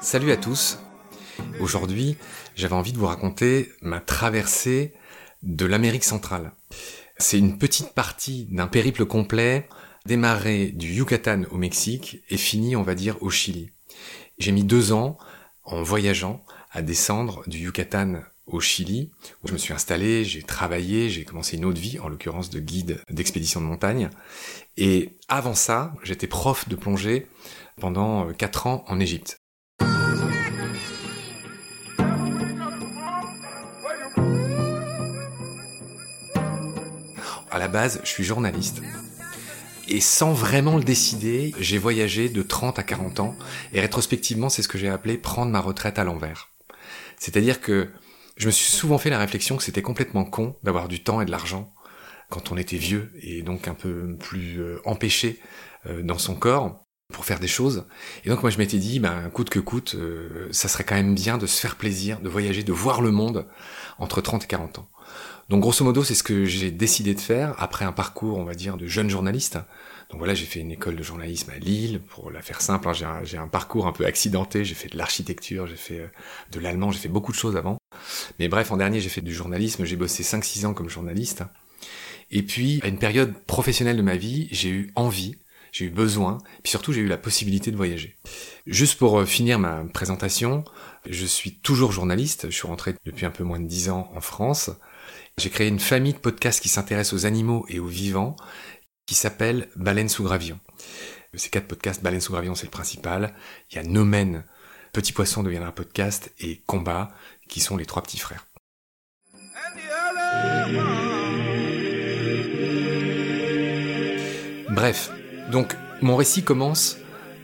Salut à tous. Aujourd'hui, j'avais envie de vous raconter ma traversée de l'Amérique centrale. C'est une petite partie d'un périple complet démarré du Yucatan au Mexique et fini, on va dire, au Chili. J'ai mis deux ans en voyageant à descendre du Yucatan au Chili, où je me suis installé, j'ai travaillé, j'ai commencé une autre vie, en l'occurrence de guide d'expédition de montagne. Et avant ça, j'étais prof de plongée pendant quatre ans en Égypte. À la base, je suis journaliste. Et sans vraiment le décider, j'ai voyagé de 30 à 40 ans, et rétrospectivement, c'est ce que j'ai appelé prendre ma retraite à l'envers. C'est-à-dire que je me suis souvent fait la réflexion que c'était complètement con d'avoir du temps et de l'argent quand on était vieux et donc un peu plus euh, empêché euh, dans son corps pour faire des choses. Et donc moi je m'étais dit, ben coûte que coûte, euh, ça serait quand même bien de se faire plaisir, de voyager, de voir le monde entre 30 et 40 ans. Donc grosso modo, c'est ce que j'ai décidé de faire après un parcours, on va dire, de jeune journaliste. Donc voilà, j'ai fait une école de journalisme à Lille, pour la faire simple. hein, j'ai un, parcours un peu accidenté. J'ai fait de l'architecture, j'ai fait euh, de l'allemand, j'ai fait beaucoup de choses avant. Mais bref, en dernier, j'ai fait du journalisme. J'ai bossé 5-6 ans comme journaliste. Et puis, à une période professionnelle de ma vie, j'ai eu envie, j'ai eu besoin, puis surtout j'ai eu la possibilité de voyager. Juste pour euh, finir ma présentation, je suis toujours journaliste. Je suis rentré depuis un peu moins de 10 ans en France. J'ai créé une famille de podcasts qui s'intéressent aux animaux et aux vivants, qui s'appelle Baleine sous gravillon. Ces quatre podcasts, Baleine sous gravillon, c'est le principal. Il y a Nomen, Petit poisson deviendra podcast, et Combat, qui sont les trois petits frères. Bref, donc mon récit commence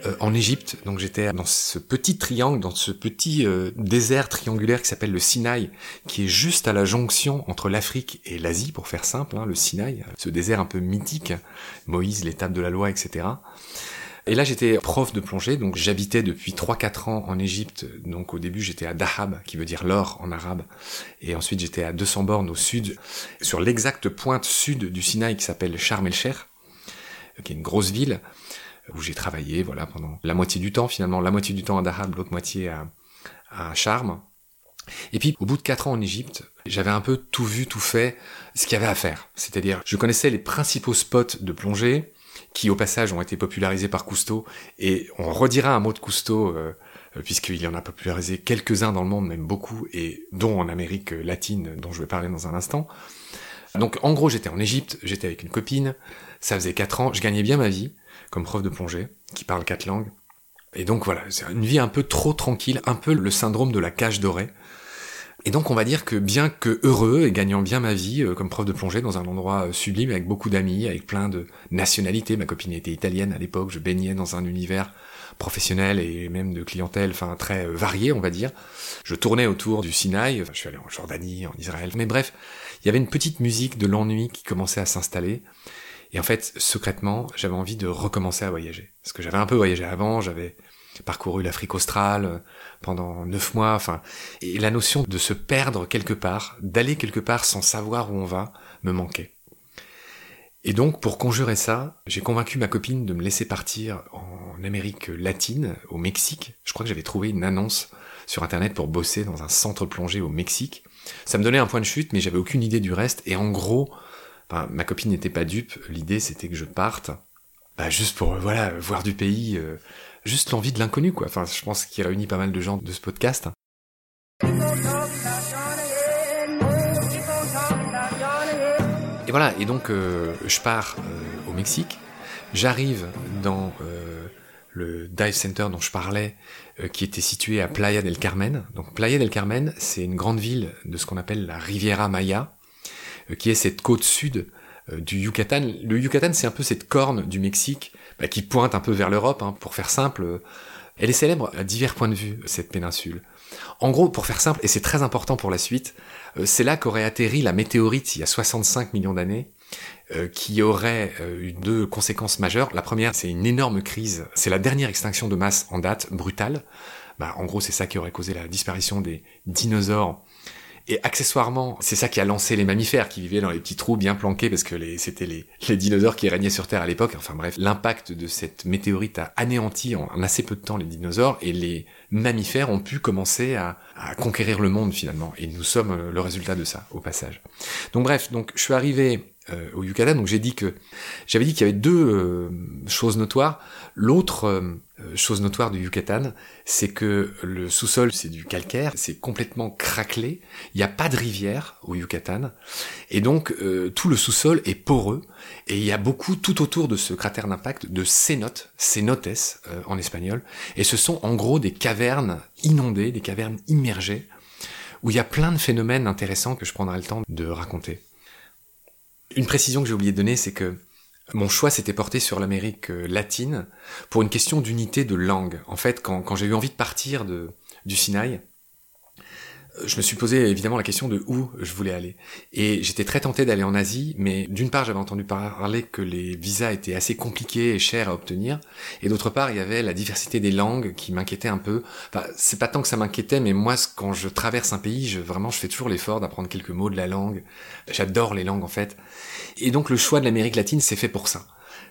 euh, en Égypte. Donc j'étais dans ce petit triangle, dans ce petit euh, désert triangulaire qui s'appelle le Sinaï, qui est juste à la jonction entre l'Afrique et l'Asie, pour faire simple, hein, le Sinaï, ce désert un peu mythique, Moïse, l'étape de la loi, etc. Et là j'étais prof de plongée, donc j'habitais depuis 3-4 ans en Égypte. Donc au début j'étais à Dahab, qui veut dire l'or en arabe, et ensuite j'étais à 200 bornes au sud, sur l'exacte pointe sud du Sinaï qui s'appelle Sharm el-Sheikh, qui est une grosse ville où j'ai travaillé, voilà, pendant la moitié du temps finalement, la moitié du temps à Dahab, l'autre moitié à, Charme. Et puis, au bout de quatre ans en Égypte, j'avais un peu tout vu, tout fait, ce qu'il y avait à faire. C'est-à-dire, je connaissais les principaux spots de plongée, qui au passage ont été popularisés par Cousteau, et on redira un mot de Cousteau, euh, euh, puisqu'il en a popularisé quelques-uns dans le monde, même beaucoup, et dont en Amérique latine, dont je vais parler dans un instant. Donc en gros, j'étais en Égypte, j'étais avec une copine, ça faisait quatre ans, je gagnais bien ma vie, comme prof de plongée, qui parle quatre langues. Et donc voilà, c'est une vie un peu trop tranquille, un peu le syndrome de la cage dorée. Et donc on va dire que bien que heureux et gagnant bien ma vie euh, comme prof de plongée dans un endroit euh, sublime avec beaucoup d'amis, avec plein de nationalités, ma copine était italienne à l'époque, je baignais dans un univers professionnel et même de clientèle, enfin très euh, varié on va dire. Je tournais autour du Sinaï, je suis allé en Jordanie, en Israël, mais bref, il y avait une petite musique de l'ennui qui commençait à s'installer. Et en fait, secrètement, j'avais envie de recommencer à voyager. Parce que j'avais un peu voyagé avant, j'avais parcouru l'Afrique australe euh, pendant neuf mois, enfin, et la notion de se perdre quelque part, d'aller quelque part sans savoir où on va, me manquait. Et donc, pour conjurer ça, j'ai convaincu ma copine de me laisser partir en Amérique latine, au Mexique. Je crois que j'avais trouvé une annonce sur Internet pour bosser dans un centre plongé au Mexique. Ça me donnait un point de chute, mais j'avais aucune idée du reste. Et en gros, ma copine n'était pas dupe. L'idée, c'était que je parte, bah, juste pour, euh, voilà, voir du pays, euh, juste l'envie de l'inconnu, quoi. Enfin, je pense qu'il réunit pas mal de gens de ce podcast. Et voilà, et donc euh, je pars au Mexique, j'arrive dans le dive center dont je parlais, euh, qui était situé à Playa del Carmen. Donc Playa del Carmen, c'est une grande ville de ce qu'on appelle la Riviera Maya, euh, qui est cette côte sud euh, du Yucatan. Le Yucatan, c'est un peu cette corne du Mexique bah, qui pointe un peu vers l'Europe, hein, pour faire simple. Elle est célèbre à divers points de vue, cette péninsule. En gros, pour faire simple, et c'est très important pour la suite, euh, c'est là qu'aurait atterri la météorite il y a 65 millions d'années, euh, qui aurait euh, eu deux conséquences majeures. La première, c'est une énorme crise. C'est la dernière extinction de masse en date, brutale. Bah, en gros, c'est ça qui aurait causé la disparition des dinosaures Et accessoirement, c'est ça qui a lancé les mammifères qui vivaient dans les petits trous bien planqués parce que les, c'était les, les dinosaures qui régnaient sur Terre à l'époque. Enfin bref, l'impact de cette météorite a anéanti en, assez peu de temps les dinosaures et les mammifères ont pu commencer à, à conquérir le monde finalement. Et nous sommes euh, le résultat de ça, au passage. Donc bref, donc je suis arrivé euh, au Yucatan. Donc j'ai dit que j'avais dit qu'il y avait deux euh, choses notoires. L'autre euh, chose notoire du Yucatan, c'est que le sous-sol c'est du calcaire, c'est complètement craquelé. Il n'y a pas de rivière au Yucatan, et donc tout le sous-sol est poreux. Et il y a beaucoup tout autour de ce cratère d'impact de cénotes, cénotes en espagnol. Et ce sont en gros des cavernes inondées, des cavernes immergées, où il y a plein de phénomènes intéressants que je prendrai le temps de raconter. Une précision que j'ai oublié de donner, c'est que mon choix s'était porté sur l'Amérique euh, latine pour une question d'unité de langue. En fait, quand, j'ai eu envie de partir du Sinaï, je me suis posé évidemment la question de où je voulais aller. Et j'étais très tenté d'aller en Asie, mais d'une part j'avais entendu parler que les visas étaient assez compliqués et chers à obtenir, et d'autre part il y avait la diversité des langues qui m'inquiétait un peu. Enfin, c'est pas tant que ça m'inquiétait, mais moi quand je traverse un pays, je, vraiment je fais toujours l'effort d'apprendre quelques mots de la langue. J'adore les langues en fait. Et donc le choix de l'Amérique latine c'est fait pour ça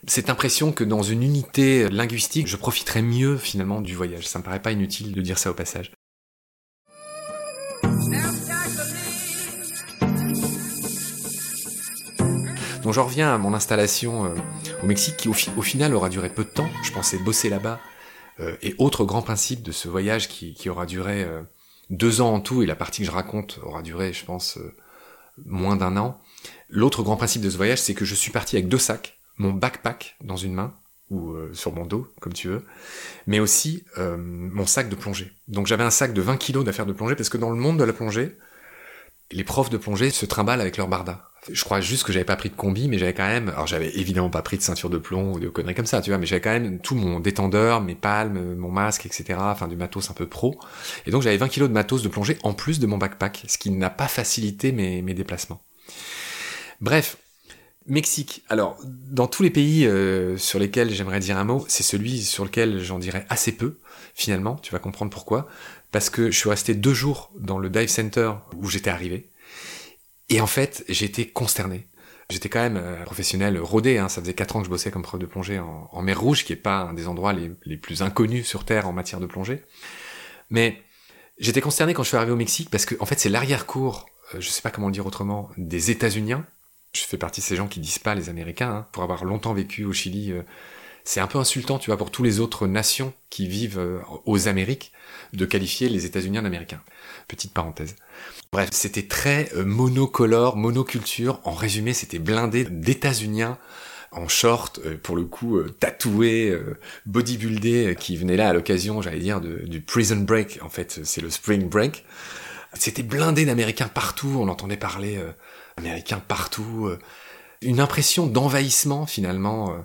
cette impression que dans une unité linguistique, je profiterais mieux finalement du voyage. Ça me paraît pas inutile de dire ça au passage. Donc j'en reviens à mon installation euh, au Mexique qui au, final aura duré peu de temps. Je pensais bosser là-bas. Euh, et autre grand principe de ce voyage qui, aura duré euh, deux ans en tout, et la partie que je raconte aura duré, je pense, moins d'un an. L'autre grand principe de ce voyage, c'est que je suis parti avec deux sacs, mon backpack dans une main, ou sur mon dos, comme tu veux, mais aussi mon sac de plongée. Donc j'avais un sac de 20 kilos d'affaires de plongée, parce que dans le monde de la plongée, les profs de plongée se trimballent avec leur barda. Je crois juste que j'avais pas pris de combi, mais j'avais quand même, alors j'avais évidemment pas pris de ceinture de plomb ou de conneries comme ça, tu vois, mais j'avais quand même tout mon détendeur, mes palmes, mon masque, etc. Enfin, du matos un peu pro. Et donc j'avais 20 kilos de matos de plongée en plus de mon backpack, ce qui n'a pas facilité mes, déplacements. Bref, Mexique. Alors, dans tous les pays euh, sur lesquels j'aimerais dire un mot, c'est celui sur lequel j'en dirais assez peu, finalement, tu vas comprendre pourquoi. Parce que je suis resté deux jours dans le dive center où j'étais arrivé. Et en fait, été consterné. J'étais quand même euh, professionnel rodé, hein. ça faisait quatre ans que je bossais comme prof de plongée en, mer Rouge, qui est pas un des endroits les, plus inconnus sur Terre en matière de plongée. Mais j'étais consterné quand je suis arrivé au Mexique parce que en fait c'est l'arrière-cour, euh, je sais pas comment le dire autrement, des États-Uniens. Je fais partie de ces gens qui disent pas les Américains, hein. pour avoir longtemps vécu au Chili. Euh, c'est un peu insultant, tu vois, pour tous les autres nations qui vivent aux Amériques, de qualifier les États-Unis d'Américains. Petite parenthèse. Bref, c'était très euh, monocolore, monoculture. En résumé, c'était blindé d'États-Uniens en short, euh, pour le coup euh, tatoué, bodybuildé, qui venait là à l'occasion, j'allais dire, du Prison Break. En fait, c'est le Spring Break. C'était blindé d'Américains partout. On entendait parler Américains partout. une impression d'envahissement finalement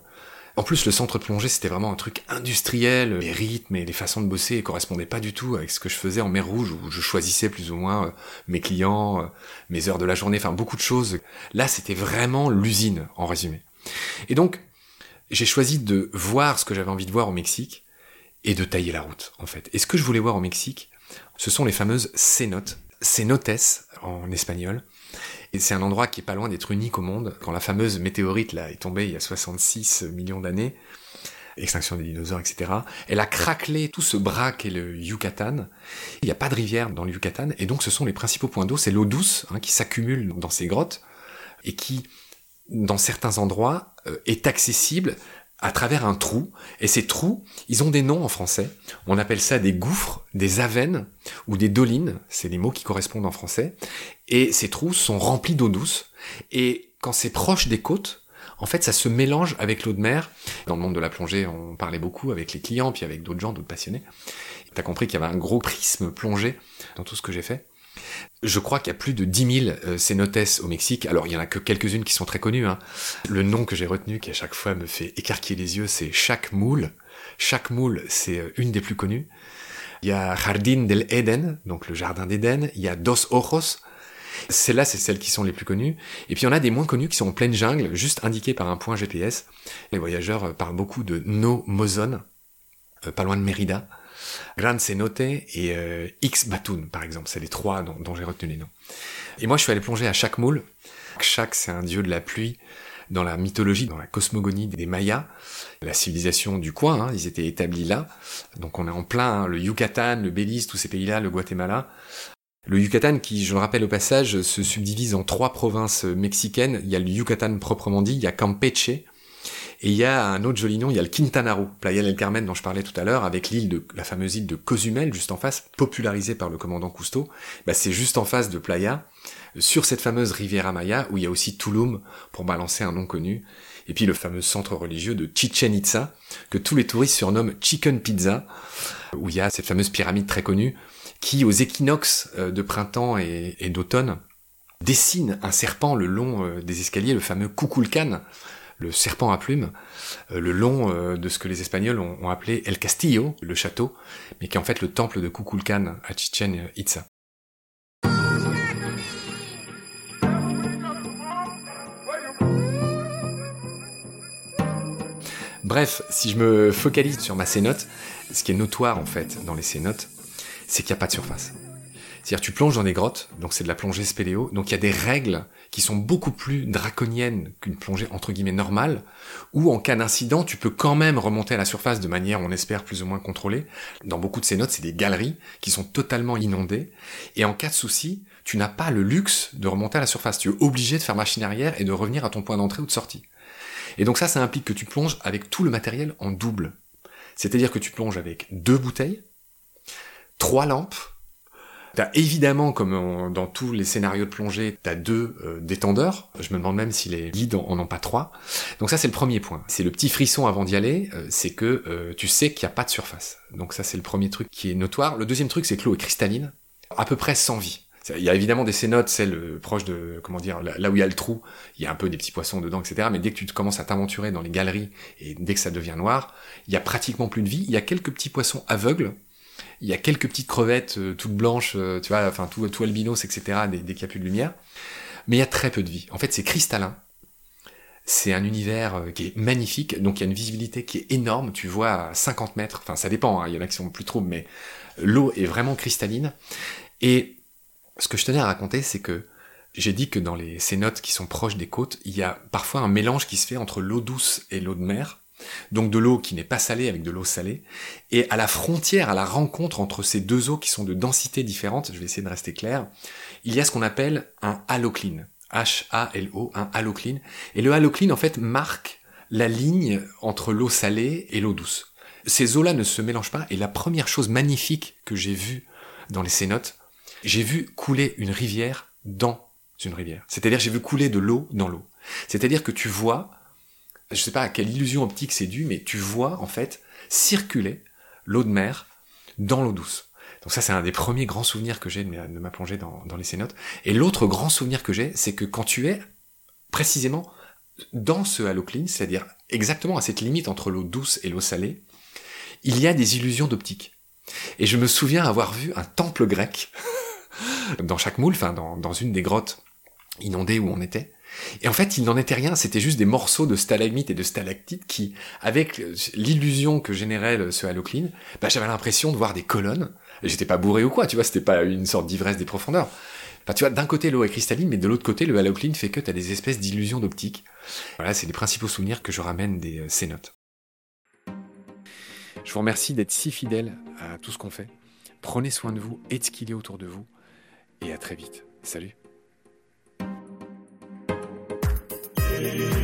en plus, le centre plongée, c'était vraiment un truc industriel. Les rythmes et les façons de bosser correspondaient pas du tout avec ce que je faisais en mer Rouge, où je choisissais plus ou moins euh, mes clients, euh, mes heures de la journée, enfin beaucoup de choses. Là, c'était vraiment l'usine, en résumé. Et donc, j'ai choisi de voir ce que j'avais envie de voir au Mexique et de tailler la route, en fait. Et ce que je voulais voir au Mexique, ce sont les fameuses cénotes, cénotes en espagnol, et c'est un endroit qui est pas loin d'être unique au monde. Quand la fameuse météorite là est tombée il y a 66 millions d'années, extinction des dinosaures, etc. Elle a craquelé tout ce bras qu'est le Yucatan. Il n'y a pas de rivière dans le Yucatan, et donc ce sont les principaux points d'eau. C'est l'eau douce hein, qui s'accumule dans ces grottes et qui, dans certains endroits, euh, est accessible à travers un trou. Et ces trous, ils ont des noms en français. On appelle ça des gouffres, des avennes ou des dolines. C'est les mots qui correspondent en français. Et ces trous sont remplis d'eau douce. Et quand c'est proche des côtes, en fait, ça se mélange avec l'eau de mer. Dans le monde de la plongée, on parlait beaucoup avec les clients, puis avec d'autres gens, d'autres passionnés. T'as compris qu'il y avait un gros prisme plongé dans tout ce que j'ai fait. Je crois qu'il y a plus de 10 000 euh, au Mexique. Alors, il y en a que quelques-unes qui sont très connues. Hein. Le nom que j'ai retenu, qui à chaque fois me fait écarquiller les yeux, c'est Chaque Moule. Chaque Moule, c'est euh, une des plus connues. Il y a Jardín del Eden, donc le jardin d'Éden. Il y a Dos Ojos. Celles-là, c'est celles qui sont les plus connues. Et puis, il y en a des moins connues qui sont en pleine jungle, juste indiquées par un point GPS. Les voyageurs euh, parlent beaucoup de No Mozon, pas loin de Mérida. Gran Cenote et euh, X Batun, par exemple. C'est les trois dont, j'ai retenu les noms. Et moi, je suis allé plonger à chaque moule. Chaque, c'est un dieu de la pluie dans la mythologie, dans la cosmogonie des Mayas, la civilisation du coin, hein, ils étaient établis là. Donc on est en plein, hein, le Yucatan, le Belize, tous ces pays-là, le Guatemala. Le Yucatan, qui, je le rappelle au passage, se subdivise en trois provinces mexicaines. Il y a le Yucatan proprement dit, il y a Campeche, et il y a un autre joli nom, il y a le Quintana Roo, Playa del Carmen dont je parlais tout à l'heure, avec l'île de, la fameuse île de Cozumel, juste en face, popularisée par le commandant Cousteau. Bah, c'est juste en face de Playa, sur cette fameuse Riviera Maya, où il y a aussi Tulum, pour balancer un nom connu. Et puis le fameux centre religieux de Chichen Itza, que tous les touristes surnomment Chicken Pizza, où il y a cette fameuse pyramide très connue, qui, aux équinoxes euh, de printemps et, d'automne, dessine un serpent le long euh, des escaliers, le fameux Kukulkan, le serpent à plumes, euh, le long de ce que les Espagnols ont, appelé El Castillo, le château, mais qui est en fait le temple de Kukulkan à Chichen Itza. Bref, si je me focalise sur ma cénote, ce qui est notoire en fait dans les cénotes, c'est qu'il n'y a pas de surface. C'est-à-dire tu plonges dans des grottes, donc c'est de la plongée spéléo, donc il y a des règles qui sont beaucoup plus draconiennes qu'une plongée entre guillemets normale, où en cas d'incident tu peux quand même remonter à la surface de manière, on espère, plus ou moins contrôlée. Dans beaucoup de ces notes, c'est des galeries qui sont totalement inondées, et en cas de souci, tu n'as pas le luxe de remonter à la surface. Tu es obligé de faire machine arrière et de revenir à ton point d'entrée ou de sortie. Et donc ça, ça implique que tu plonges avec tout le matériel en double. C'est-à-dire que tu plonges avec deux bouteilles, trois lampes. T'as évidemment, comme dans tous les scénarios de plongée, t'as deux euh, détendeurs. Je me demande même si les guides en, ont pas trois. Donc ça, c'est le premier point. C'est le petit frisson avant d'y aller, euh, c'est que euh, tu sais qu'il n'y a pas de surface. Donc ça, c'est le premier truc qui est notoire. Le deuxième truc, c'est que l'eau est cristalline, à peu près sans vie. Il y a évidemment des cénotes, celles proches de, comment dire, là où il y a le trou, il y a un peu des petits poissons dedans, etc. Mais dès que tu commences à t'aventurer dans les galeries et dès que ça devient noir, il y a pratiquement plus de vie. Il y a quelques petits poissons aveugles il y a quelques petites crevettes euh, toutes blanches, euh, tu vois, enfin tout, albinos, etc. N'y a plus de lumière. Mais il y a très peu de vie. En fait, c'est cristallin. C'est un univers euh, qui est magnifique, donc il y a une visibilité qui est énorme. Tu vois à 50 mètres, enfin ça dépend, hein, il y en a qui sont plus troubles, mais l'eau est vraiment cristalline. Et ce que je tenais à raconter, c'est que j'ai dit que dans les cénotes qui sont proches des côtes, il y a parfois un mélange qui se fait entre l'eau douce et l'eau de mer. Donc de l'eau qui n'est pas salée avec de l'eau salée. Et à la frontière, à la rencontre entre ces deux eaux qui sont de densité différentes, je vais essayer de rester clair, il y a ce qu'on appelle un halocline. H-A-L-O, un halocline. Et le halocline, en fait, marque la ligne entre l'eau salée et l'eau douce. Ces eaux-là ne se mélangent pas, et la première chose magnifique que j'ai vue dans les cénotes, j'ai vu couler une rivière dans une rivière. C'est-à-dire j'ai vu couler de l'eau dans l'eau. C'est-à-dire que tu vois je sais pas à quelle illusion optique c'est dû, mais tu vois en fait circuler l'eau de mer dans l'eau douce. Donc ça c'est un des premiers grands souvenirs que j'ai de, ma plongée dans, les cénotes. Et l'autre grand souvenir que j'ai, c'est que quand tu es précisément dans ce halocline, c'est-à-dire exactement à cette limite entre l'eau douce et l'eau salée, il y a des illusions d'optique. Et je me souviens avoir vu un temple grec dans chaque moule, enfin dans une des grottes inondées où on était, et en fait, il n'en était rien, c'était juste des morceaux de stalagmites et de stalactites qui, avec l'illusion que générait ce halocline, bah, j'avais l'impression de voir des colonnes. J'étais pas bourré ou quoi, tu vois, c'était pas une sorte d'ivresse des profondeurs. Enfin, tu vois, d'un côté l'eau est cristalline, mais de l'autre côté, le halocline fait que tu as des espèces d'illusions d'optique. Voilà, c'est les principaux souvenirs que je ramène des euh, cénotes. Je vous remercie d'être si fidèle à tout ce qu'on fait. Prenez soin de vous et de ce qu'il a autour de vous. Et à très vite. Salut. Yeah.